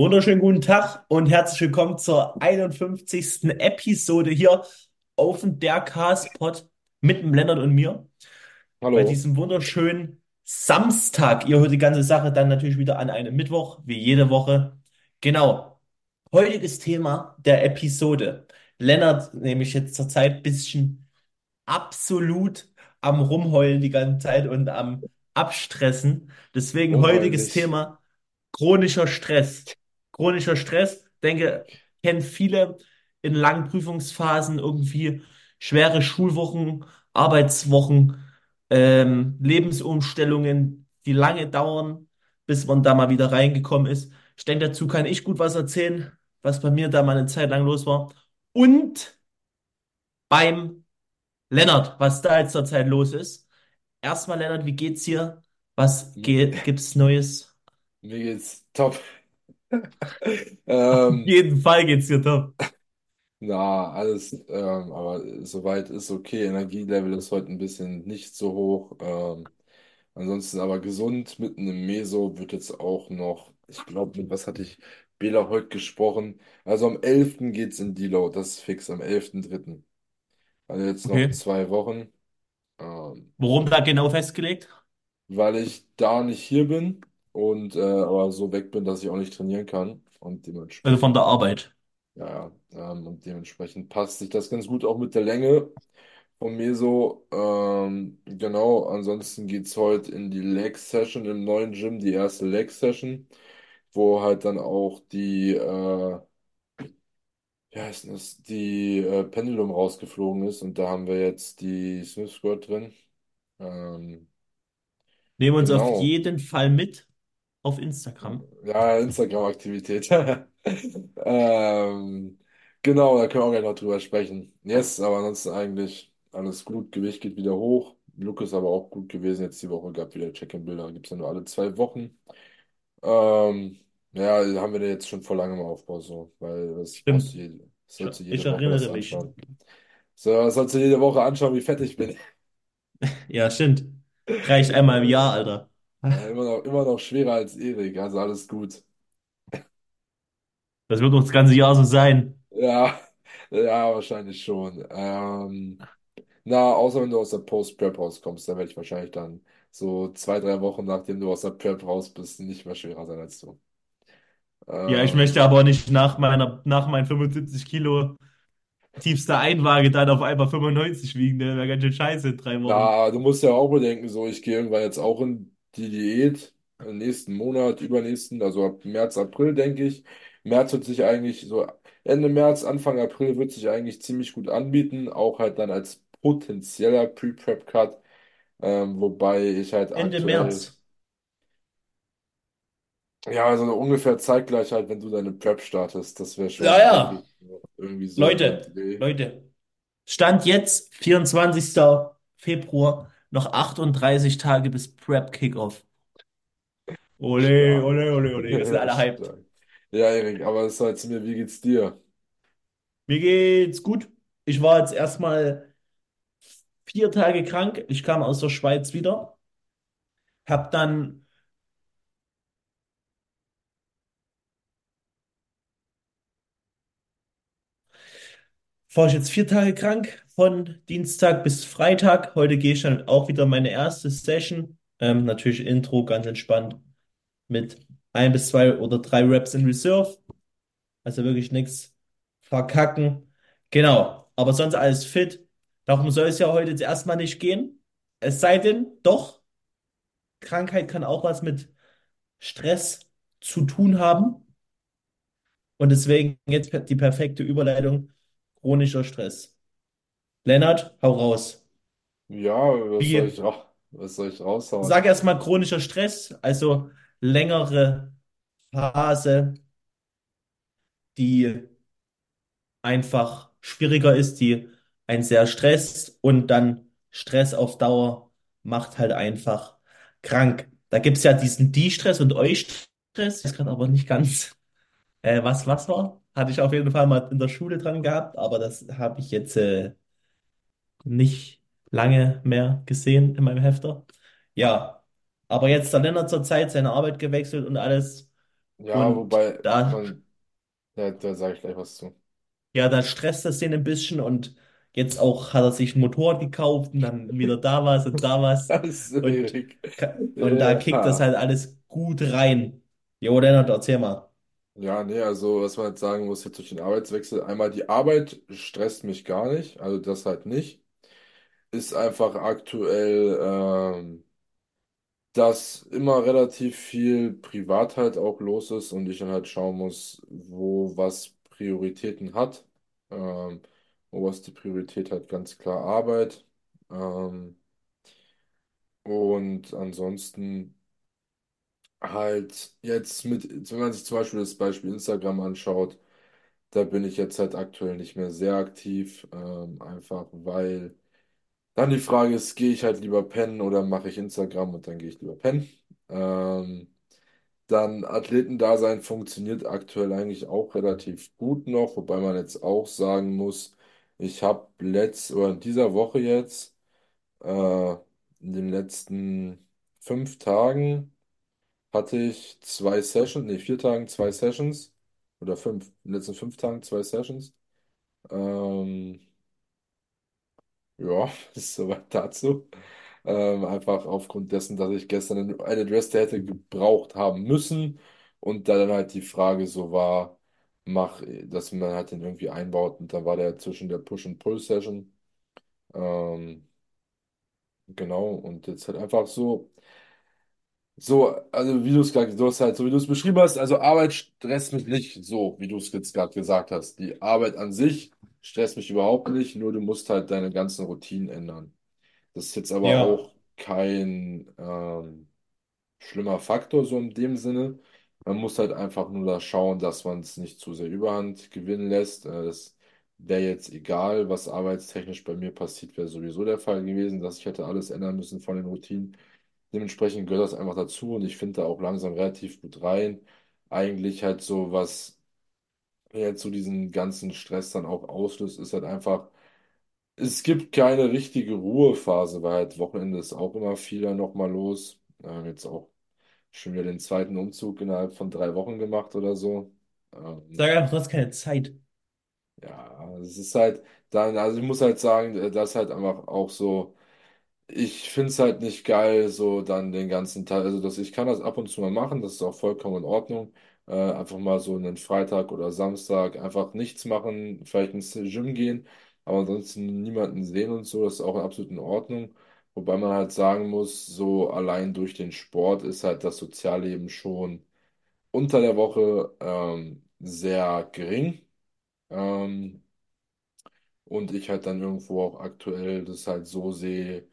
Wunderschönen guten Tag und herzlich willkommen zur einundfünfzigsten Episode hier auf dem Der Cast-Pod mit dem Lennart und mir. Bei Hallo. diesem wunderschönen Samstag. Ihr hört die ganze Sache dann natürlich wieder an einem Mittwoch, wie jede Woche. Genau. Heutiges Thema der Episode. Lennart, nämlich jetzt zurzeit ein bisschen absolut am Rumheulen die ganze Zeit und am Abstressen. Deswegen heutiges Unheimlich. Thema chronischer Stress. Chronischer Stress, denke, kennen viele in langen Prüfungsphasen irgendwie schwere Schulwochen, Arbeitswochen, ähm, Lebensumstellungen, die lange dauern, bis man da mal wieder reingekommen ist. Ich denke, dazu kann ich gut was erzählen, was bei mir da mal eine Zeit lang los war. Und beim Lennart, was da jetzt zurzeit los ist. Erstmal, Lennart, wie geht's dir? Was ge gibt's Neues? Mir geht's top. Auf Ähm, jeden Fall geht's dir top. na, alles, ähm, aber soweit ist okay. Energielevel ist heute ein bisschen nicht so hoch. Ähm, ansonsten aber gesund, mitten im Meso wird jetzt auch noch, ich glaube, mit was hatte ich Bela heute gesprochen? Also am elften geht's in Deload, das ist fix, am elften dritten. Also jetzt noch Okay. zwei Wochen. Ähm, Worum da genau festgelegt? weil ich da nicht hier bin und äh, aber so weg bin, dass ich auch nicht trainieren kann und Also von der dementsprechend, Arbeit. ja, ja, ähm, und dementsprechend passt sich das ganz gut auch mit der Länge von mir so. Ähm, genau, ansonsten geht's heute in die Leg Session im neuen Gym, die erste Leg Session, wo halt dann auch die, äh, wie heißt denn das, die äh, Pendulum rausgeflogen ist und da haben wir jetzt die Smith Squat drin. Ähm, Nehmen uns auf genau. jeden Fall mit auf Instagram. Ja, Instagram-Aktivität. Ähm, genau, da können wir auch gleich noch drüber sprechen. Yes, aber ansonsten eigentlich alles gut. Gewicht geht wieder hoch. Look ist aber auch gut gewesen. Jetzt die Woche gab wieder Check-in-Bilder. Gibt es ja nur alle zwei Wochen. Ähm, ja, haben wir jetzt schon vor langem Aufbau so, weil das brauchst Stimmt. du jede, Ich, sollst du ich jede Woche das erinnere mich. anschauen. So, das sollst du jede Woche anschauen, wie fett ich bin. Ja, stimmt. Reicht einmal im Jahr, Alter. Äh, immer noch, immer noch schwerer als Erik, also alles gut. Das wird noch das ganze Jahr so sein. Ja, ja, wahrscheinlich schon. Ähm, Na, außer wenn du aus der Post-Prep rauskommst, dann werde ich wahrscheinlich dann so zwei, drei Wochen, nachdem du aus der Prep raus bist, nicht mehr schwerer sein als du. Ja, ich Ähm, möchte aber nicht nach meiner, nach meinen 75 Kilo tiefster Einwaage dann auf einmal 95 wiegen. Der wäre ganz schön scheiße in drei Wochen. na, du musst ja auch bedenken, so, ich gehe irgendwann jetzt auch in die Diät, im nächsten Monat, übernächsten, also ab März, April, denke ich. März wird sich eigentlich so, Ende März, Anfang April wird sich eigentlich ziemlich gut anbieten, auch halt dann als potenzieller Pre-Prep-Cut, ähm, wobei ich halt Ende aktuell März. Ja, also ungefähr Zeitgleichheit, wenn du deine Prep startest. Das wäre Ja, schon, ja. ich, irgendwie so in dem Leute, Dreh. Leute. Stand jetzt, 24. Februar, noch 38 Tage bis Prep Kickoff. Ole, ole, ole, ole. Wir sind alle hyped. Ja, Erik, aber sag zu mir, wie geht's dir? Mir geht's gut. Ich war jetzt erstmal vier Tage krank. Ich kam aus der Schweiz wieder. Hab dann, war ich jetzt vier Tage krank, von Dienstag bis Freitag. Heute gehe ich dann auch wieder meine erste Session. Ähm, natürlich Intro, ganz entspannt mit ein bis zwei oder drei Reps in Reserve. Also wirklich nichts verkacken. Genau. Aber sonst alles fit. Darum soll es ja heute jetzt erstmal nicht gehen. Es sei denn, doch, Krankheit kann auch was mit Stress zu tun haben. Und deswegen jetzt die perfekte Überleitung. Chronischer Stress. Lennart, hau raus. Ja, was soll ich, ra- was soll ich raushauen? sag erstmal chronischer Stress, also längere Phase, die einfach schwieriger ist, die einen sehr stresst und dann Stress auf Dauer macht halt einfach krank. Da gibt es ja diesen Die-Stress und Eustress, ich weiß gerade aber nicht ganz, äh, was was war. Hatte ich auf jeden Fall mal in der Schule dran gehabt, aber das habe ich jetzt äh, nicht lange mehr gesehen in meinem Hefter. Ja, aber jetzt der Lennart zur Zeit seine Arbeit gewechselt und alles. Ja, Und wobei da, man, ja, da sage ich gleich was zu. ja, da stresst das den ein bisschen und jetzt auch hat er sich ein Motorrad gekauft und dann wieder da was und da was Das ist so und, Erik. und da kickt das Ja. halt alles gut rein. Jo, Lennart, erzähl mal. Ja, nee, also was man jetzt sagen muss, jetzt durch den Arbeitswechsel, einmal die Arbeit stresst mich gar nicht, also das halt nicht. Ist einfach aktuell, ähm, dass immer relativ viel privat halt auch los ist und ich dann halt schauen muss, wo was Prioritäten hat. Ähm, die Priorität hat, ganz klar Arbeit. Ähm, und ansonsten halt jetzt mit, wenn man sich zum Beispiel das Beispiel Instagram anschaut, da bin ich jetzt halt aktuell nicht mehr sehr aktiv, ähm, einfach weil dann die Frage ist, gehe ich halt lieber pennen oder mache ich Instagram und dann gehe ich lieber pennen. Ähm, Dann Athletendasein funktioniert aktuell eigentlich auch relativ gut noch, wobei man jetzt auch sagen muss, ich habe letzt oder in dieser Woche jetzt, äh, in den letzten fünf Tagen hatte ich zwei Sessions, nee, vier Tagen zwei Sessions oder fünf, in den letzten fünf Tagen zwei Sessions. Ähm, ja, ist soweit dazu. Ähm, einfach aufgrund dessen, dass ich gestern eine Dress hätte gebraucht haben müssen und da dann halt die Frage so war, mach, dass man halt den irgendwie einbaut und dann war der zwischen der Push- und Pull-Session. Ähm, genau, und jetzt halt einfach so, so, also wie du es gerade, du hast halt, so wie du es beschrieben hast, also Arbeit stresst mich nicht so, wie du es jetzt gerade gesagt hast. Die Arbeit an sich stresst mich überhaupt nicht, nur du musst halt deine ganzen Routinen ändern. Das ist jetzt aber Ja, auch kein ähm, schlimmer Faktor, so in dem Sinne. Man muss halt einfach nur da schauen, dass man es nicht zu sehr Überhand gewinnen lässt. Äh, das wäre jetzt egal, was arbeitstechnisch bei mir passiert, wäre sowieso der Fall gewesen, dass ich hätte alles ändern müssen von den Routinen. Dementsprechend gehört das einfach dazu und ich finde da auch langsam relativ gut rein. Eigentlich halt so, was jetzt so diesen ganzen Stress dann auch auslöst, ist halt einfach es gibt keine richtige Ruhephase, weil halt Wochenende ist auch immer viel dann nochmal los. Ähm, jetzt auch schon wieder den zweiten Umzug innerhalb von drei Wochen gemacht oder so. sag Ähm, einfach, du hast keine Zeit. ja, es ist halt dann, also ich muss halt sagen, äh, das ist halt einfach auch so. Ich finde es halt nicht geil, so dann den ganzen Tag, also dass ich kann das ab und zu mal machen, das ist auch vollkommen in Ordnung. Äh, einfach mal so einen Freitag oder Samstag einfach nichts machen, vielleicht ins Gym gehen, aber ansonsten niemanden sehen und so, das ist auch absolut in Ordnung. Wobei man halt sagen muss, so allein durch den Sport ist halt das Sozialleben schon unter der Woche ähm, sehr gering. Ähm, und ich halt dann irgendwo auch aktuell das halt so sehe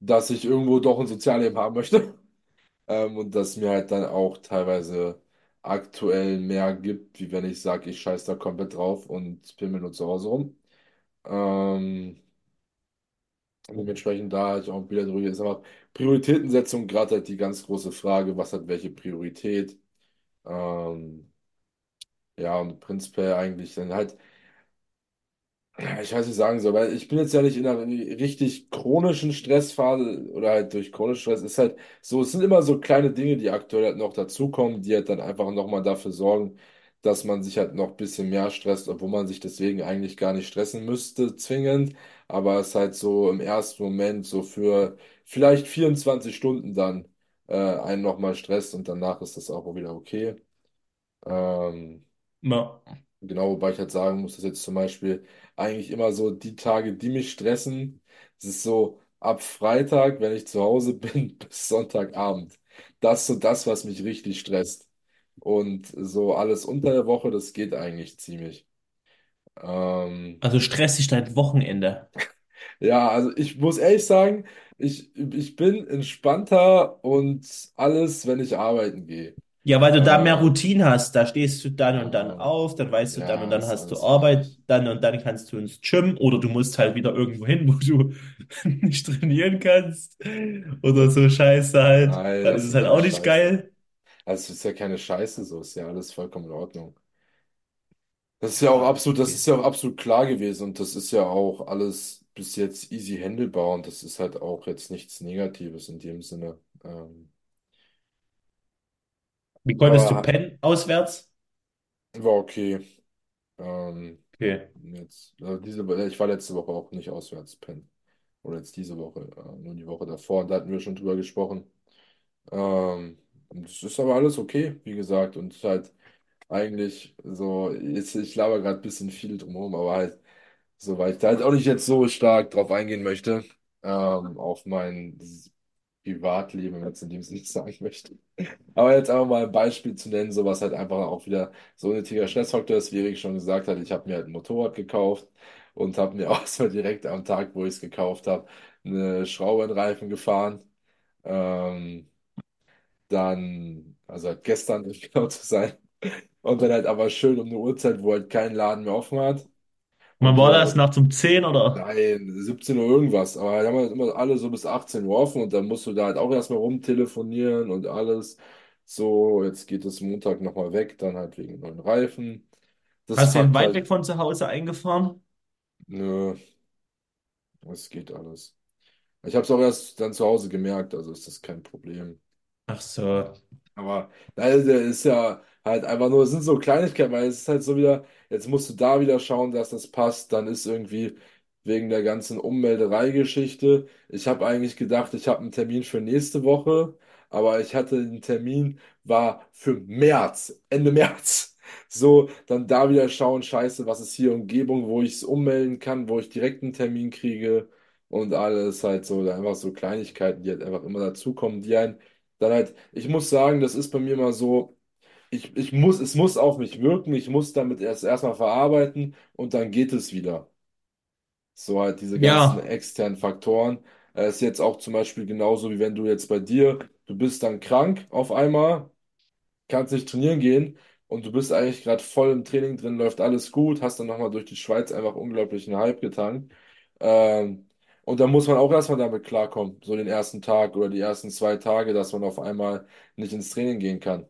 dass ich irgendwo doch ein Sozialleben haben möchte. Ähm, und das mir halt dann auch teilweise aktuell mehr gibt, wie wenn ich sage, ich scheiß da komplett drauf und pimmel nur zu Hause rum. Ähm, dementsprechend da halt auch wieder drüber ist aber Prioritätensetzung gerade halt die ganz große Frage, was hat welche Priorität. Ähm, ja, und prinzipiell eigentlich dann halt. Ja, ich weiß nicht sagen soll, weil ich bin jetzt ja nicht in einer richtig chronischen Stressphase oder halt durch chronischen Stress ist halt so, es sind immer so kleine Dinge, die aktuell halt noch dazukommen, die halt dann einfach nochmal dafür sorgen, dass man sich halt noch ein bisschen mehr stresst, obwohl man sich deswegen eigentlich gar nicht stressen müsste, zwingend, aber es halt so im ersten Moment so für vielleicht 24 Stunden dann äh, einen nochmal stresst und danach ist das auch wieder okay. Ähm, Ja. Genau, wobei ich halt sagen muss, dass jetzt zum Beispiel eigentlich immer so die Tage, die mich stressen, das ist so ab Freitag, wenn ich zu Hause bin, bis Sonntagabend. Das ist so das, was mich richtig stresst. Und so alles unter der Woche, das geht eigentlich ziemlich. Ähm, Also stressig dein Wochenende. ja, also ich muss ehrlich sagen, ich, ich bin entspannter und alles, wenn ich arbeiten gehe. Ja, weil du da mehr Äh, Routine hast. Da stehst du dann und dann ja, auf, dann weißt du dann und ja, dann hast du Arbeit, dann und dann kannst du ins Gym oder du musst halt wieder irgendwo hin, wo du nicht trainieren kannst oder so Scheiße halt. Nein, Dann ist das es ist halt ja auch nicht scheiße. geil. Also es ist ja keine Scheiße, so ist ja alles vollkommen in Ordnung. Das ist ja auch Ja, absolut, das ist ja auch absolut klar gewesen und das ist ja auch alles bis jetzt easy handelbar und das ist halt auch jetzt nichts Negatives in dem Sinne. Ähm, Wie konntest du Aber pennen auswärts? war okay. Ähm, Okay. jetzt, also diese, ich war letzte Woche auch nicht auswärts pennen. Oder jetzt diese Woche, äh, nur die Woche davor, da hatten wir schon drüber gesprochen. Ähm, das ist aber alles okay, wie gesagt. Und halt eigentlich so, jetzt, ich laber gerade ein bisschen viel drumherum, aber halt so, weil ich da halt auch nicht jetzt so stark drauf eingehen möchte, ähm, auf mein Privatleben, wenn es in dem Sinne sagen möchte. Aber jetzt einfach mal ein Beispiel zu nennen, so was halt einfach auch wieder so ein unnötiger Stressfaktor ist, wie Erik schon gesagt hat. Ich habe mir halt ein Motorrad gekauft und habe mir auch so direkt am Tag, wo ich es gekauft habe, eine Schraube in den Reifen gefahren. Ähm, dann, also halt gestern, um genau zu sein. Und dann halt aber schön um eine Uhrzeit, wo halt kein Laden mehr offen hat. Wann war das? halt, Nachts um 10 oder? nein, 17 Uhr irgendwas. Aber dann haben wir immer alle so bis 18 Uhr offen und dann musst du da halt auch erstmal rumtelefonieren und alles. So, jetzt geht es Montag nochmal weg, dann halt wegen neuen Reifen. Das Hast du ihn fuckt weit halt, weg von zu Hause eingefahren? nö, es geht alles. Ich habe es auch erst dann zu Hause gemerkt, also ist das kein Problem. Ach so. Aber das ist ja halt einfach nur, es sind so Kleinigkeiten, weil es ist halt so wieder, jetzt musst du da wieder schauen, dass das passt. Dann ist irgendwie wegen der ganzen Ummelderei-Geschichte. Ich habe eigentlich gedacht, ich habe einen Termin für nächste Woche, aber ich hatte den Termin, war für März, Ende März. So, dann da wieder schauen, scheiße, was ist hier Umgebung, wo ich es ummelden kann, wo ich direkt einen Termin kriege und alles halt so, da einfach so Kleinigkeiten, die halt einfach immer dazukommen, die einen dann halt, ich muss sagen, das ist bei mir mal so, ich, ich muss, es muss auf mich wirken, ich muss damit erst erstmal verarbeiten und dann geht es wieder. So halt diese ganzen Ja, externen Faktoren. Äh, ist jetzt auch zum Beispiel genauso, wie wenn du jetzt bei dir, du bist dann krank auf einmal, kannst nicht trainieren gehen und du bist eigentlich gerade voll im Training drin, läuft alles gut, hast dann nochmal durch die Schweiz einfach unglaublichen Hype getankt. Ähm, und dann muss man auch erstmal damit klarkommen, so den ersten Tag oder die ersten zwei Tage, dass man auf einmal nicht ins Training gehen kann.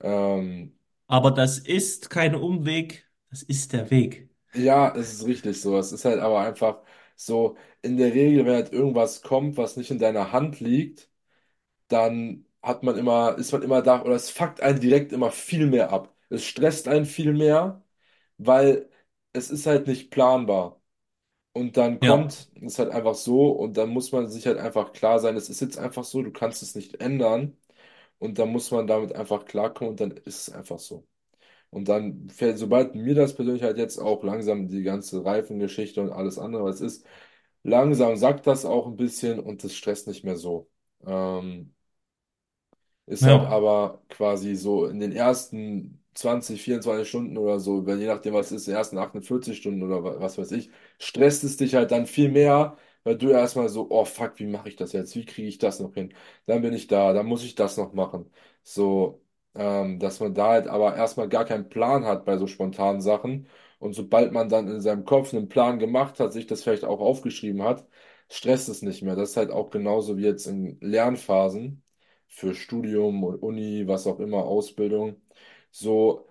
Ähm, aber das ist kein Umweg, das ist der Weg. ja, es ist richtig so. Es ist halt aber einfach so, in der Regel, wenn halt irgendwas kommt, was nicht in deiner Hand liegt, dann hat man immer, ist man immer da, oder es fuckt einen direkt immer viel mehr ab. Es stresst einen viel mehr, weil es ist halt nicht planbar. Und dann Ja, kommt es halt einfach so und dann muss man sich halt einfach klar sein, es ist jetzt einfach so, du kannst es nicht ändern und dann muss man damit einfach klarkommen und dann ist es einfach so. Und dann, fällt- sobald mir das persönlich halt jetzt auch langsam die ganze Reifengeschichte und alles andere, was ist, langsam sagt das auch ein bisschen und das stresst nicht mehr so. Ähm, ist halt ja. aber quasi so in den ersten 20, 24 Stunden oder so, wenn je nachdem was ist, in den ersten 48 Stunden oder wa- was weiß ich, stresst es dich halt dann viel mehr, weil du erstmal so, oh fuck, wie mache ich das jetzt? Wie kriege ich das noch hin? Dann bin ich da, dann muss ich das noch machen. So, ähm, dass man da halt aber erstmal gar keinen Plan hat bei so spontanen Sachen. Und sobald man dann in seinem Kopf einen Plan gemacht hat, sich das vielleicht auch aufgeschrieben hat, stresst es nicht mehr. Das ist halt auch genauso wie jetzt in Lernphasen für Studium und Uni, was auch immer, Ausbildung. So,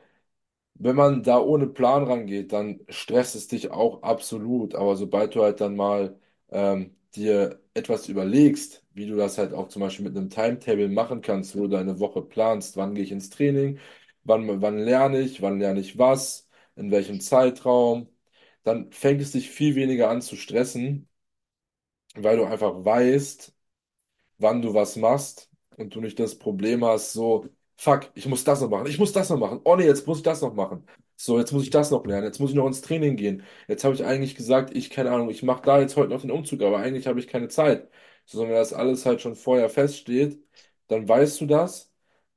wenn man da ohne Plan rangeht, dann stresst es dich auch absolut. Aber sobald du halt dann mal ähm, dir etwas überlegst, wie du das halt auch zum Beispiel mit einem Timetable machen kannst, wo du deine Woche planst, wann gehe ich ins Training, wann, wann lerne ich, wann lerne ich was, in welchem Zeitraum, dann fängt es dich viel weniger an zu stressen, weil du einfach weißt, wann du was machst und du nicht das Problem hast, so, fuck, ich muss das noch machen, ich muss das noch machen, oh nee, jetzt muss ich das noch machen. So, jetzt muss ich das noch lernen, jetzt muss ich noch ins Training gehen. Jetzt habe ich eigentlich gesagt, ich, keine Ahnung, ich mache da jetzt heute noch den Umzug, aber eigentlich habe ich keine Zeit. So, wenn das alles halt schon vorher feststeht, dann weißt du das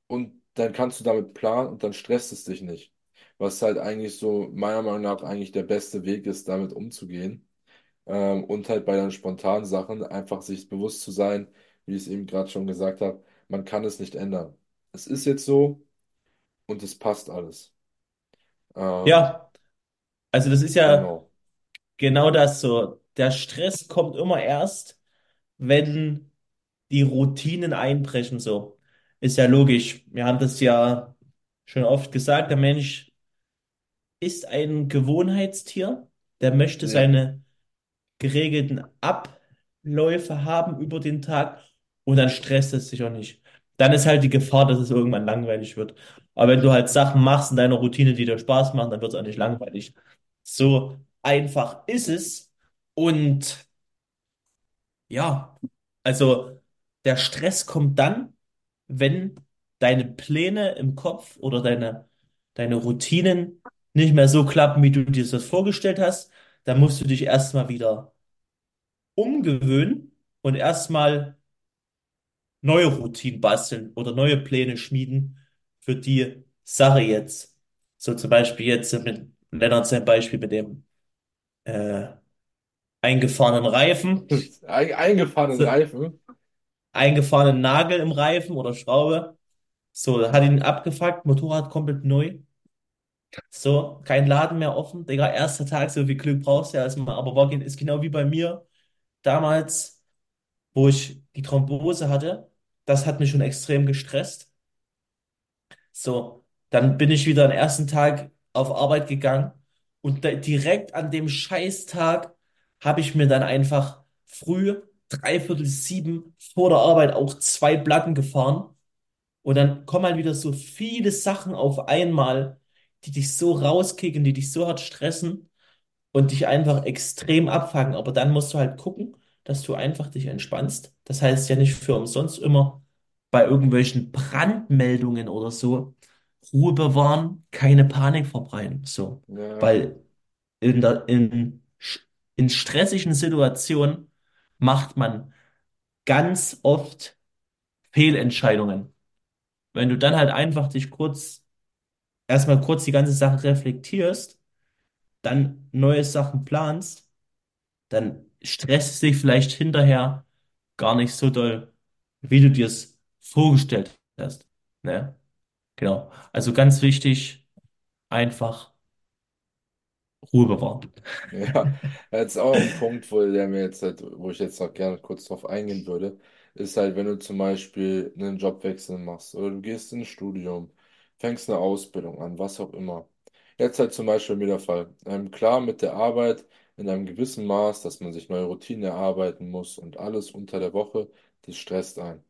und dann kannst du damit planen und dann stresst es dich nicht. Was halt eigentlich so meiner Meinung nach eigentlich der beste Weg ist, damit umzugehen. Ähm, und halt bei den spontanen Sachen einfach sich bewusst zu sein, wie ich es eben gerade schon gesagt habe, man kann es nicht ändern. Es ist jetzt so und es passt alles. Ähm, Ja, also das ist ja genau. genau das so. Der Stress kommt immer erst, wenn die Routinen einbrechen, so. Ist ja logisch. Wir haben das ja schon oft gesagt, der Mensch ist ein Gewohnheitstier, der möchte Ja, seine geregelten Abläufe haben über den Tag und dann stresst es sich auch nicht. Dann ist halt die Gefahr, dass es irgendwann langweilig wird. Aber wenn du halt Sachen machst in deiner Routine, die dir Spaß machen, dann wird es auch nicht langweilig. So einfach ist es. Und ja, also der Stress kommt dann, wenn deine Pläne im Kopf oder deine, deine Routinen nicht mehr so klappen, wie du dir das vorgestellt hast. Dann musst du dich erstmal wieder umgewöhnen und erstmal neue Routinen basteln oder neue Pläne schmieden für die Sache jetzt. So zum Beispiel jetzt mit Lennart sein Beispiel mit dem äh, eingefahrenen Reifen, Ein- Eingefahrenen so, Reifen. eingefahrenen Nagel im Reifen oder Schraube. So, hat ihn abgefuckt, Motorrad komplett neu. So, kein Laden mehr offen. Digga, erster Tag, so viel Glück brauchst du ja erstmal. Aber war, ist genau wie bei mir damals, wo ich die Thrombose hatte. Das hat mich schon extrem gestresst. So, dann bin ich wieder am ersten Tag auf Arbeit gegangen und da, direkt an dem Scheißtag habe ich mir dann einfach früh, dreiviertel sieben vor der Arbeit auch zwei Platten gefahren und dann kommen halt wieder so viele Sachen auf einmal, die dich so rauskicken, die dich so hart stressen und dich einfach extrem abfangen. Aber dann musst du halt gucken, dass du einfach dich entspannst. Das heißt ja nicht für umsonst immer bei irgendwelchen Brandmeldungen oder so Ruhe bewahren, keine Panik verbreiten. So, Ja, weil in der, in, in stressigen Situationen macht man ganz oft Fehlentscheidungen. Wenn du dann halt einfach dich kurz, erstmal kurz die ganze Sache reflektierst, dann neue Sachen planst, dann stresst es dich vielleicht hinterher gar nicht so doll, wie du dir es vorgestellt hast. Ne? Genau. Also ganz wichtig, einfach Ruhe bewahren. ja. Jetzt auch ein Punkt, wo der mir jetzt halt, wo ich jetzt noch gerne kurz drauf eingehen würde, ist halt, wenn du zum Beispiel einen Jobwechsel machst oder du gehst ins Studium, fängst eine Ausbildung an, was auch immer. Jetzt halt zum Beispiel mir der Fall. Ähm, klar, mit der Arbeit in einem gewissen Maß, dass man sich neue Routinen erarbeiten muss und alles unter der Woche, das stresst einen.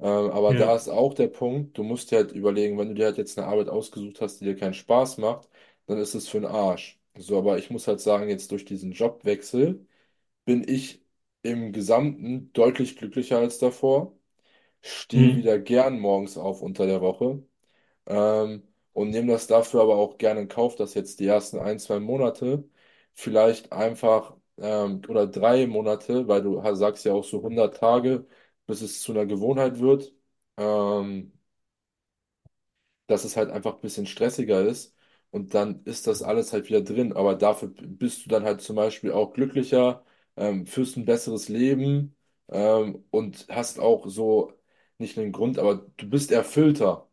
Ähm, aber da Ja, ist auch der Punkt, du musst dir halt überlegen, wenn du dir halt jetzt eine Arbeit ausgesucht hast, die dir keinen Spaß macht, dann ist es für den Arsch. So, aber ich muss halt sagen, jetzt durch diesen Jobwechsel bin ich im Gesamten deutlich glücklicher als davor, stehe hm, wieder gern morgens auf unter der Woche ähm, und nehme das dafür aber auch gerne in Kauf, dass jetzt die ersten ein, zwei Monate vielleicht einfach ähm, oder drei Monate, weil du sagst ja auch so 100 Tage, bis es zu einer Gewohnheit wird, ähm, dass es halt einfach ein bisschen stressiger ist und dann ist das alles halt wieder drin. Aber dafür bist du dann halt zum Beispiel auch glücklicher, ähm, führst ein besseres Leben ähm, und hast auch so nicht einen Grund, aber du bist erfüllter.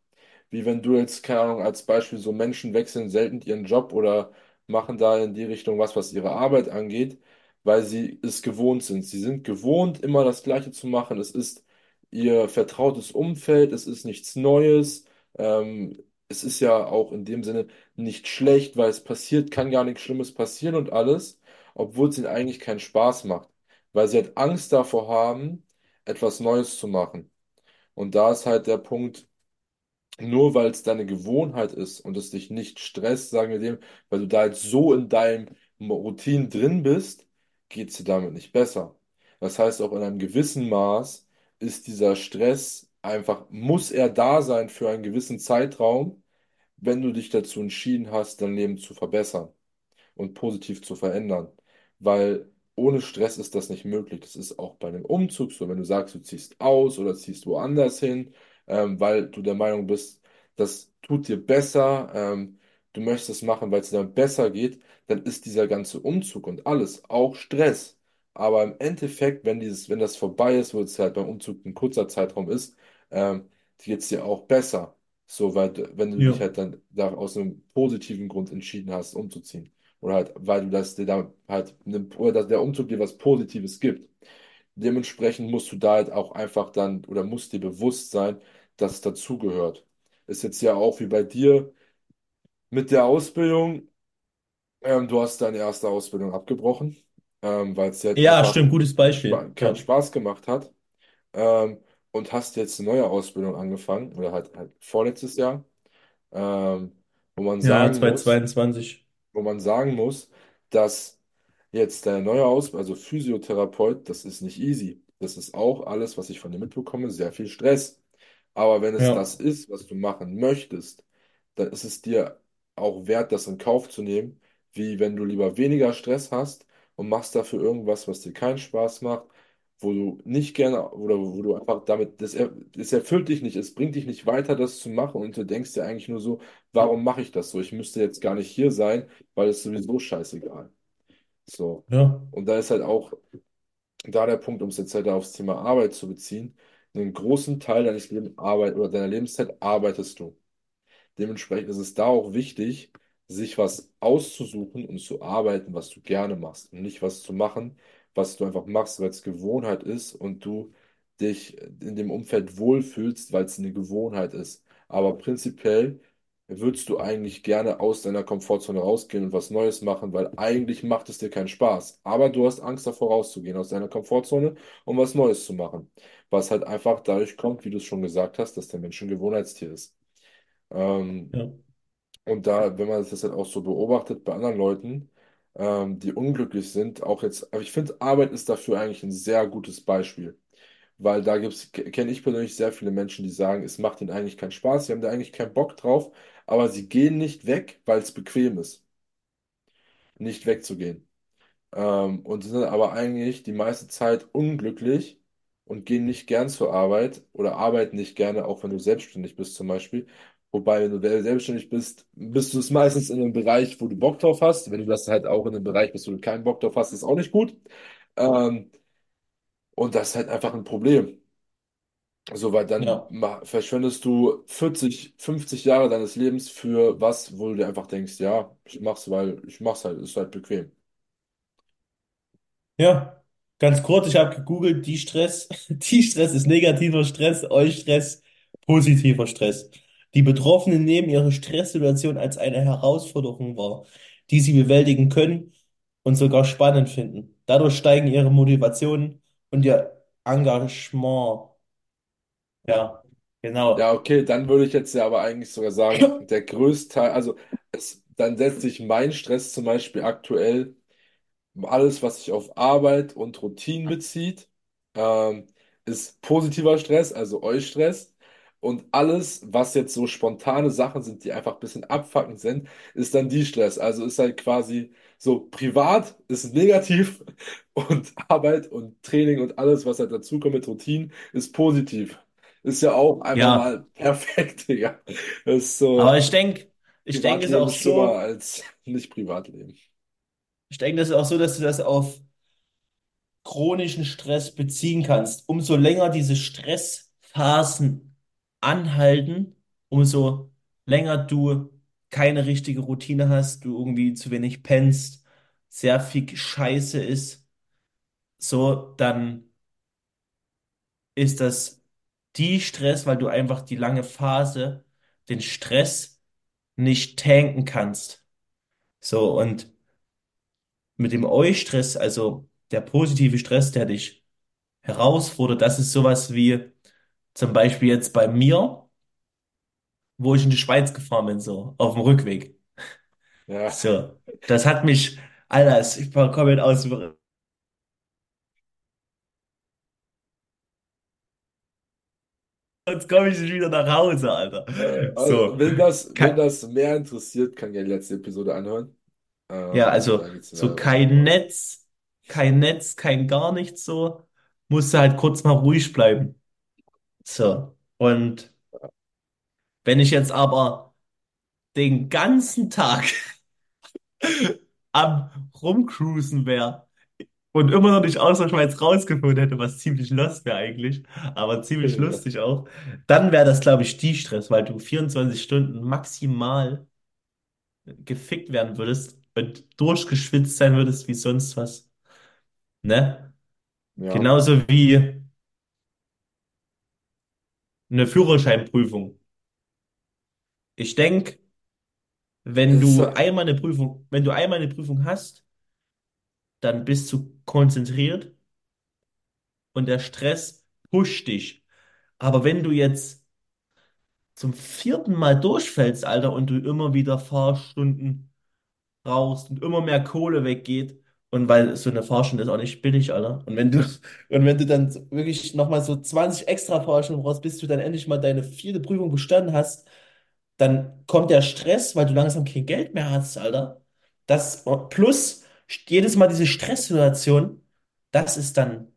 Wie wenn du jetzt, keine Ahnung, als Beispiel so Menschen wechseln selten ihren Job oder machen da in die Richtung was, was ihre Arbeit angeht, weil sie es gewohnt sind. Sie sind gewohnt, immer das Gleiche zu machen. Es ist ihr vertrautes Umfeld, es ist nichts Neues. Ähm, es ist ja auch in dem Sinne nicht schlecht, weil es passiert, kann gar nichts Schlimmes passieren und alles, obwohl es ihnen eigentlich keinen Spaß macht, weil sie halt Angst davor haben, etwas Neues zu machen. Und da ist halt der Punkt, nur weil es deine Gewohnheit ist und es dich nicht stresst, sagen wir dem, weil du da jetzt so in deinem Routine drin bist, geht es dir damit nicht besser. Das heißt, auch in einem gewissen Maß ist dieser Stress einfach, muss er da sein für einen gewissen Zeitraum, wenn du dich dazu entschieden hast, dein Leben zu verbessern und positiv zu verändern. Weil ohne Stress ist das nicht möglich. Das ist auch bei einem Umzug so, wenn du sagst, du ziehst aus oder ziehst woanders hin, ähm, weil du der Meinung bist, das tut dir besser, ähm, du möchtest es machen, weil es dir dann besser geht, dann ist dieser ganze Umzug und alles auch Stress. Aber im Endeffekt, wenn dieses, wenn das vorbei ist, wo es halt beim Umzug ein kurzer Zeitraum ist, ähm, geht es dir auch besser. So, weil, du- wenn du dich ja, halt dann da aus einem positiven Grund entschieden hast, umzuziehen. Oder halt, weil du das dir da halt, ne, oder dass der Umzug dir was Positives gibt. Dementsprechend musst du da halt auch einfach dann, oder musst dir bewusst sein, dass es dazugehört. Ist jetzt ja auch wie bei dir mit der Ausbildung. Ähm, du hast deine erste Ausbildung abgebrochen, ähm, weil es dir halt Ja, einfach stimmt, gutes spa Beispiel. keinen Ja, Spaß gemacht hat. Ähm, und hast jetzt eine neue Ausbildung angefangen, oder halt, halt vorletztes Jahr, ähm, wo man Ja, sagen muss, 2022. wo man sagen muss, dass jetzt der neue Aus, also Physiotherapeut, das ist nicht easy. Das ist auch alles, was ich von dir mitbekomme, sehr viel Stress. Aber wenn es Ja, das ist, was du machen möchtest, dann ist es dir auch wert, das in Kauf zu nehmen, wie wenn du lieber weniger Stress hast und machst dafür irgendwas, was dir keinen Spaß macht, wo du nicht gerne oder wo du einfach damit, das, er, das erfüllt dich nicht, es bringt dich nicht weiter, das zu machen und du denkst dir eigentlich nur so, warum mache ich das so? Ich müsste jetzt gar nicht hier sein, weil es sowieso scheißegal. So. ja, Und da ist halt auch da der Punkt, um es jetzt halt aufs Thema Arbeit zu beziehen, einen großen Teil deines Lebens Arbeit oder deiner Lebenszeit arbeitest du. Dementsprechend ist es da auch wichtig, sich was auszusuchen und zu arbeiten, was du gerne machst und nicht was zu machen, was du einfach machst, weil es Gewohnheit ist und du dich in dem Umfeld wohlfühlst, weil es eine Gewohnheit ist. Aber prinzipiell würdest du eigentlich gerne aus deiner Komfortzone rausgehen und was Neues machen, weil eigentlich macht es dir keinen Spaß. Aber du hast Angst davor rauszugehen aus deiner Komfortzone, um was Neues zu machen. Was halt einfach dadurch kommt, wie du es schon gesagt hast, dass der Mensch ein Gewohnheitstier ist. Ähm, ja, und da, wenn man das halt auch so beobachtet bei anderen Leuten, ähm, die unglücklich sind, auch jetzt, aber ich finde, Arbeit ist dafür eigentlich ein sehr gutes Beispiel. Weil da gibt's, kenne ich persönlich sehr viele Menschen, die sagen, es macht ihnen eigentlich keinen Spaß, sie haben da eigentlich keinen Bock drauf, aber sie gehen nicht weg, weil es bequem ist, nicht wegzugehen. Ähm, und sind dann aber eigentlich die meiste Zeit unglücklich und gehen nicht gern zur Arbeit oder arbeiten nicht gerne, auch wenn du selbstständig bist zum Beispiel. Wobei, wenn du selbstständig bist, bist du es meistens in einem Bereich, wo du Bock drauf hast. Wenn du das halt auch in einem Bereich bist, wo du keinen Bock drauf hast, ist auch nicht gut. Ähm, und das ist halt einfach ein Problem. So, weil dann ja. ma- verschwendest du 40, 50 Jahre deines Lebens für was, wo du dir einfach denkst, ja, ich mach's, weil ich mach's halt, ist halt bequem. Ja, ganz kurz, ich habe gegoogelt, die Stress, die Stress ist negativer Stress, euch Stress positiver Stress. Die Betroffenen nehmen ihre Stresssituation als eine Herausforderung wahr, die sie bewältigen können und sogar spannend finden. Dadurch steigen ihre Motivation und ihr Engagement. Ja, Ja, genau. okay, dann würde ich jetzt ja aber eigentlich sogar sagen, der größte Teil, also es, dann setzt sich mein Stress zum Beispiel aktuell alles, was sich auf Arbeit und Routinen bezieht, ähm, ist positiver Stress, also Eustress. Und alles, was jetzt so spontane Sachen sind, die einfach ein bisschen abfuckend sind, ist dann die Stress. Also ist halt quasi so privat ist negativ und Arbeit und Training und alles, was halt dazukommt mit Routinen, ist positiv. Ist ja auch einfach Ja, mal perfekt, Digga. Das ist aber so, ich denke, ich denke, es ist Privatleben auch ist schlimmer so, als nicht Privatleben. ich denke, es ist auch so, dass du das auf chronischen Stress beziehen kannst. Umso länger diese Stressphasen anhalten, umso länger du keine richtige Routine hast, du irgendwie zu wenig pennst, sehr viel Scheiße ist, so, dann ist das die Stress, weil du einfach die lange Phase, den Stress nicht tanken kannst. So, und mit dem Eu-Stress, also der positive Stress, der dich herausfordert, das ist sowas wie Zum Beispiel jetzt bei mir, wo ich in die Schweiz gefahren bin, so, auf dem Rückweg. Ja. So, das hat mich, Alter, ich war komplett aus, dem- jetzt komme ich nicht wieder nach Hause, Alter. Äh, also, So, wenn das, wenn kein, das mehr interessiert, kann gerne die letzte Episode anhören. ja, Ähm, also, da geht es so mehr kein Arbeit. Netz, kein Netz, kein gar nichts, so, musste halt kurz mal ruhig bleiben. So, und wenn ich jetzt aber den ganzen Tag am Rumcruisen wäre, Und immer noch nicht aus der Schweiz rausgefunden hätte, was ziemlich lost wäre eigentlich, aber ziemlich lustig auch, dann wäre das, glaube ich, die Stress, weil du 24 Stunden maximal gefickt werden würdest und durchgeschwitzt sein würdest wie sonst was. Ne? Ja. Genauso wie eine Führerscheinprüfung. Ich denke, wenn Es ist, du halt- einmal eine Prüfung, wenn du einmal eine Prüfung hast, dann bist du konzentriert und der Stress pusht dich. Aber wenn du jetzt zum vierten Mal durchfällst, Alter, und du immer wieder Fahrstunden brauchst und immer mehr Kohle weggeht, und weil so eine Fahrstunde ist auch nicht billig, Alter. Und wenn du, und wenn du dann wirklich nochmal so 20 extra Fahrstunden brauchst, bis du dann endlich mal deine vierte Prüfung bestanden hast, dann kommt der Stress, weil du langsam kein Geld mehr hast, Alter. Das plus jedes Mal diese Stresssituation, das ist dann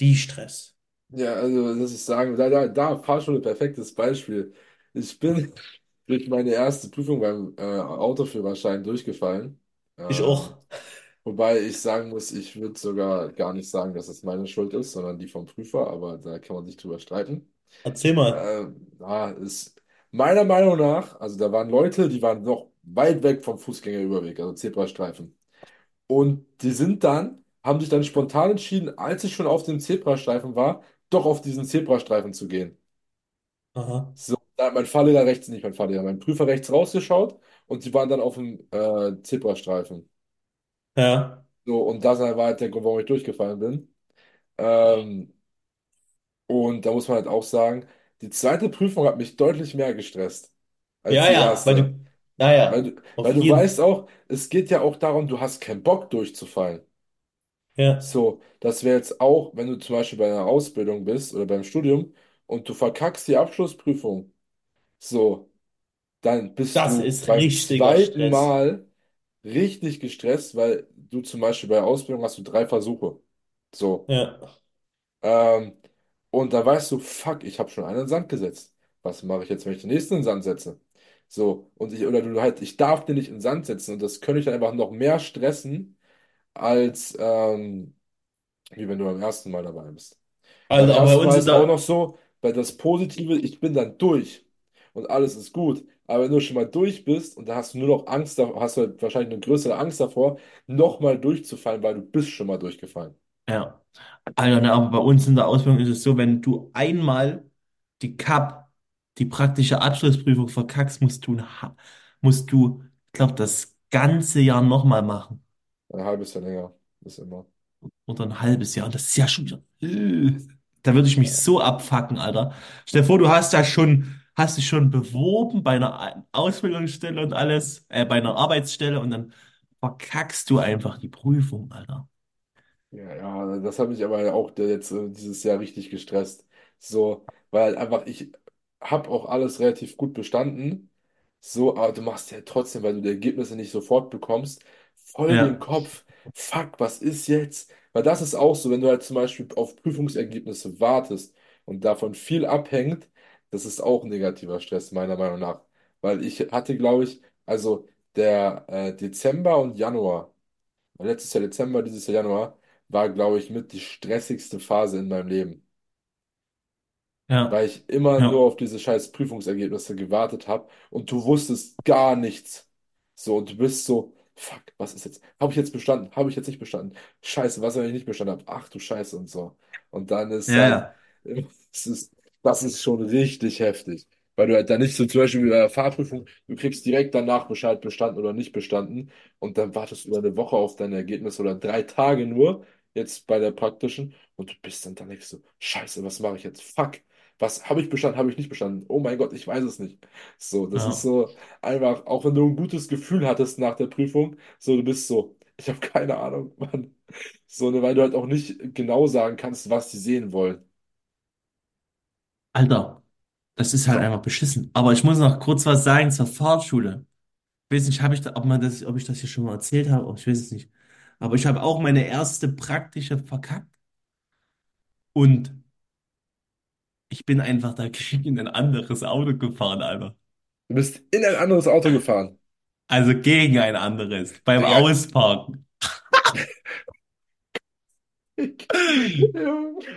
die Stress. Ja, also, dass ich sagen, da, da, da, Fahrschule, perfektes Beispiel. Ich bin durch meine erste Prüfung beim äh, Autoführerschein durchgefallen. Ich Ähm, auch. wobei ich sagen muss, ich würde sogar gar nicht sagen, dass es meine Schuld ist, sondern die vom Prüfer, aber da kann man sich drüber streiten. Erzähl mal. Ähm, ja, ist meiner Meinung nach, also da waren Leute, die waren noch weit weg vom Fußgängerüberweg, also Zebrastreifen. Und die sind dann, haben sich dann spontan entschieden, als ich schon auf dem Zebrastreifen war, doch auf diesen Zebrastreifen zu gehen. Aha. So, da hat mein Fahrlehrer rechts, nicht mein Fahrlehrer, mein Prüfer rechts rausgeschaut und sie waren dann auf dem äh, Zebrastreifen. Ja. So, und das war halt der Grund, warum ich durchgefallen bin. Ähm, und da muss man halt auch sagen, die zweite Prüfung hat mich deutlich mehr gestresst als Ja, die ja, weil erste. Du, Weil naja, du, auf weil du jeden. weißt auch, es geht ja auch darum, du hast keinen Bock durchzufallen. Ja. So, das wäre jetzt auch, wenn du zum Beispiel bei einer Ausbildung bist oder beim Studium und du verkackst die Abschlussprüfung. So, dann bist Das du ist beim richtiger zweiten Stress. Mal richtig gestresst, weil du zum Beispiel bei der Ausbildung hast du drei Versuche. So, Ja. ähm, und da weißt du, fuck, ich habe schon einen in den Sand gesetzt. Was mache ich jetzt, wenn ich den nächsten in den Sand setze? So, und ich, oder du halt, ich darf den nicht in den Sand setzen und das könnte ich dann einfach noch mehr stressen, als ähm, wie wenn du beim ersten Mal dabei bist. Beim Also, aber bei ersten uns Mal sind ist auch noch da, so, weil das Positive, ich bin dann durch und alles ist gut. Aber wenn du schon mal durch bist und da hast du nur noch Angst, da hast du halt wahrscheinlich eine größere Angst davor, nochmal durchzufallen, weil du bist schon mal durchgefallen. ja. Ne, aber bei uns in der Ausbildung ist es so, wenn du einmal die CAP, die praktische Abschlussprüfung verkackst, musst du, ein ha- musst du, ich glaube, das ganze Jahr nochmal machen. Ein halbes Jahr länger ist immer. Oder ein halbes Jahr. Und das ist ja schon wieder. Äh. Da würde ich mich Ja, so abfacken, Alter. Stell dir vor, du hast da schon, hast dich schon beworben bei einer Ausbildungsstelle und alles, äh, bei einer Arbeitsstelle und dann verkackst du einfach die Prüfung, Alter. ja, ja, das hat mich aber auch der jetzt äh, dieses Jahr richtig gestresst. So, weil einfach ich habe auch alles relativ gut bestanden. So, aber du machst ja trotzdem, weil du die Ergebnisse nicht sofort bekommst, voll den Ja, Kopf. Fuck, was ist jetzt? Weil das ist auch so, wenn du halt zum Beispiel auf Prüfungsergebnisse wartest und davon viel abhängt, das ist auch negativer Stress, meiner Meinung nach. Weil ich hatte, glaube ich, also der äh, Dezember und Januar, letztes Jahr Dezember, dieses Jahr Januar, war, glaube ich, mit die stressigste Phase in meinem Leben weil ja, ich immer nur ja, auf diese scheiß Prüfungsergebnisse gewartet habe und du wusstest gar nichts. So, und du bist so, fuck, was ist jetzt? Habe ich jetzt bestanden? Habe ich jetzt nicht bestanden? Scheiße, was, wenn ich nicht bestanden habe? Ach du Scheiße und so. Und dann ist ja, halt, ja. es ist, das ist schon richtig heftig. Weil du halt dann nicht so zum Beispiel wie bei der Fahrprüfung, du kriegst direkt danach Bescheid bestanden oder nicht bestanden und dann wartest du über eine Woche auf dein Ergebnis oder drei Tage nur, jetzt bei der praktischen, und du bist dann da nicht so, Scheiße, was mache ich jetzt? Fuck. Was habe ich bestanden, habe ich nicht bestanden? Oh mein Gott, ich weiß es nicht. So, das ist ja. so einfach, auch wenn du ein gutes Gefühl hattest nach der Prüfung, so, du bist so, ich habe keine Ahnung, Mann. So, ne, weil du halt auch nicht genau sagen kannst, was die sehen wollen. Alter, das ist halt einfach beschissen. Aber ich muss noch kurz was sagen zur Fahrschule. Ich weiß nicht, habe ich da, ob man das, ob ich das hier schon mal erzählt habe, ich weiß es nicht. Aber ich habe auch meine erste praktische verkackt und ich bin einfach dagegen in ein anderes Auto gefahren, Alter. Du bist in ein anderes Auto gefahren. Also gegen ein anderes beim Digga, Ausparken.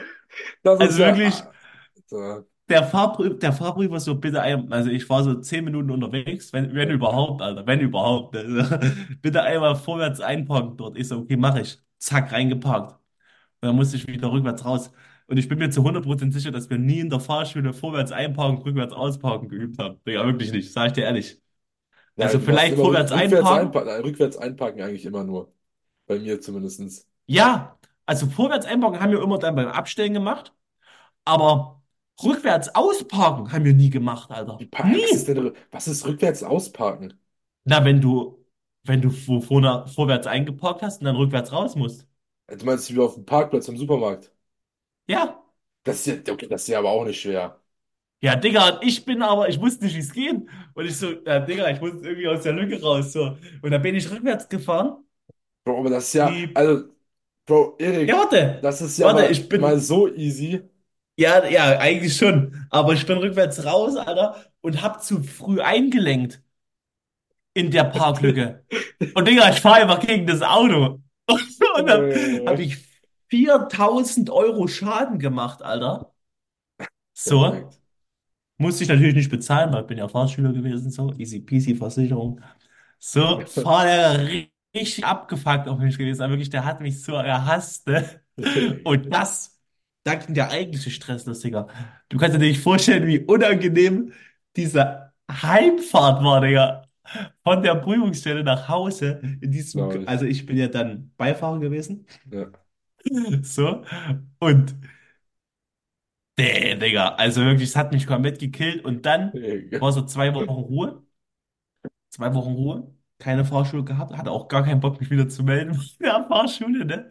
Das ist Also ja. wirklich, Alter. der Fahrprüfer, der Fahrprüfer so bitte ein, also ich war so zehn Minuten unterwegs, wenn, wenn überhaupt, Alter, wenn überhaupt. Also, bitte einmal vorwärts einparken dort. Ich so, okay, mache ich. Zack, reingeparkt. Und dann musste ich wieder rückwärts raus. Und ich bin mir zu 100% sicher, dass wir nie in der Fahrschule vorwärts einparken, rückwärts ausparken geübt haben. Digga, wirklich nicht, sag ich dir ehrlich. Also du vielleicht immer rück, vorwärts rückwärts einparken. einparken, nein, rückwärts einparken eigentlich immer nur. Bei mir zumindest. Ja, also vorwärts einparken haben wir immer dann beim Abstellen gemacht. Aber Rückwärts ausparken haben wir nie gemacht, Wie, Alter. pa- was ist Nie. denn, was ist rückwärts ausparken? Na, wenn du, wenn du vor, vorne, vorwärts eingeparkt hast und dann rückwärts raus musst. Du meinst wie auf dem Parkplatz im Supermarkt? Ja. Das ist ja, okay, das ist ja aber auch nicht schwer. Ja, Digga, und ich bin aber, ich wusste nicht, wie es geht. Und ich so, ja, Digga, ich muss irgendwie aus der Lücke raus, so. Und dann bin ich rückwärts gefahren. Bro, aber das ist ja, Die, also, Bro, ja, Erik, warte, das ist ja warte, mal, ich mal bin, so easy. ja, ja, eigentlich schon. Aber ich bin rückwärts raus, Alter, und hab zu früh eingelenkt in der Parklücke. Und Digga, ich fahre einfach gegen das Auto. Und dann habe Äh, ich 4000 Euro Schaden gemacht, Alter. So. perfekt. Musste ich natürlich nicht bezahlen, weil ich bin ja Fahrschüler gewesen, so. Easy peasy Versicherung. So, Fahrlehrer ri- richtig abgefuckt auf mich gewesen. Aber wirklich, der hat mich so gehasst, ne? Und das, da ging der eigentliche Stress los, Digga. Du kannst dir nicht vorstellen, wie unangenehm diese Heimfahrt war, Digga. Von der Prüfungsstelle nach Hause in diesem, Glaube ich. also ich bin ja dann Beifahrer gewesen. Ja. So. Und, nee, Digga, also wirklich, es hat mich komplett gekillt. Und dann war so zwei Wochen Ruhe. Zwei Wochen Ruhe, keine Fahrschule gehabt, hatte auch gar keinen Bock, mich wieder zu melden in der Fahrschule, ne?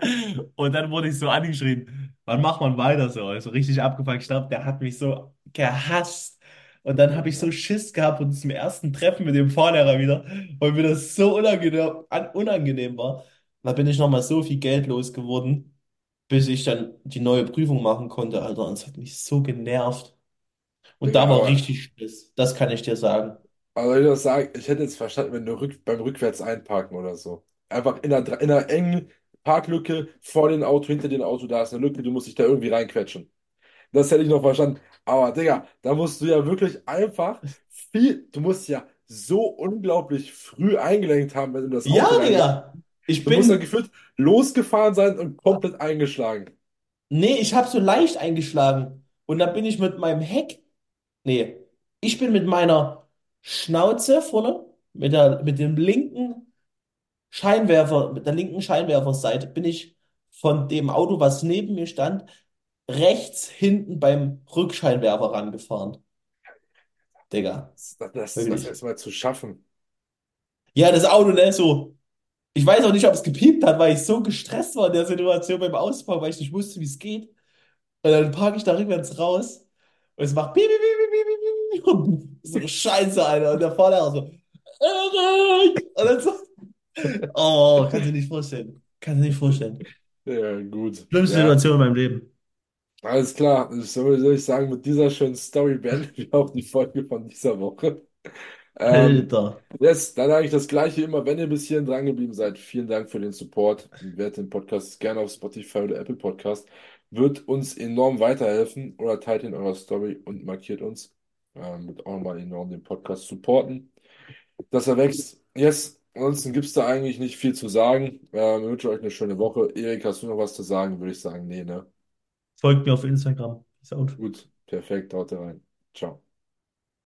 Und dann wurde ich so angeschrien, wann macht man weiter so? Also richtig abgefuckt. Ich glaube, der hat mich so gehasst. Und dann habe ich so Schiss gehabt und zum ersten Treffen mit dem Fahrlehrer wieder, weil mir das so unangenehm, an- unangenehm war. Da bin ich nochmal so viel Geld losgeworden, bis ich dann die neue Prüfung machen konnte, Alter. Und es hat mich so genervt. Und Digga, da war aber, richtig Schiss. Das kann ich dir sagen. aber ich muss sagen, ich hätte jetzt verstanden, wenn du rück, beim Rückwärts einparken oder so. Einfach in einer, in einer engen Parklücke vor dem Auto, hinter dem Auto, da ist eine Lücke, du musst dich da irgendwie reinquetschen. Das hätte ich noch verstanden. Aber Digga, da musst du ja wirklich einfach viel, du musst ja so unglaublich früh eingelenkt haben, wenn du in das Auto Ja, reingehst. Digga. Ich Du musst ja bin, gefühlt losgefahren sein und komplett eingeschlagen. nee, ich habe so leicht eingeschlagen. Und dann bin ich mit meinem Heck, nee, ich bin mit meiner Schnauze vorne, mit der, mit dem linken Scheinwerfer, mit der linken Scheinwerferseite, bin ich von dem Auto, was neben mir stand, rechts hinten beim Rückscheinwerfer rangefahren. Digga, Das, das, das wirklich. erstmal zu schaffen. Ja, das Auto, ne, so. Ich weiß auch nicht, ob es gepiept hat, weil ich so gestresst war in der Situation beim Auspacken, weil ich nicht wusste, wie es geht. Und dann parke ich da rückwärts raus und es macht piep, piep, piep, piep, piep, piep, so Scheiße, Alter. Und der Fahrlehrer so, Erik! Und dann so, oh, kannst du dir nicht vorstellen. Kannst du dir nicht vorstellen. Ja, gut. Schlimmste Ja, Situation in meinem Leben. alles klar. So soll ich sagen, mit dieser schönen Story beenden wir auch die Folge von dieser Woche. Ähm, Alter. yes, dann eigentlich das Gleiche immer, wenn ihr bis hierhin dran geblieben seid. Vielen Dank für den Support. Bewertet den Podcast gerne auf Spotify oder Apple Podcast. Wird uns enorm weiterhelfen. Oder teilt in eurer Story und markiert uns. Ähm, wird auch nochmal enorm den Podcast supporten. dass er wächst. Yes, ansonsten gibt es da eigentlich nicht viel zu sagen. Ähm, ich wünsche euch eine schöne Woche. Erik, hast du noch was zu sagen? Würde ich sagen, nee, ne? Folgt mir auf Instagram. Peace out. Gut, perfekt, haut rein. Ciao.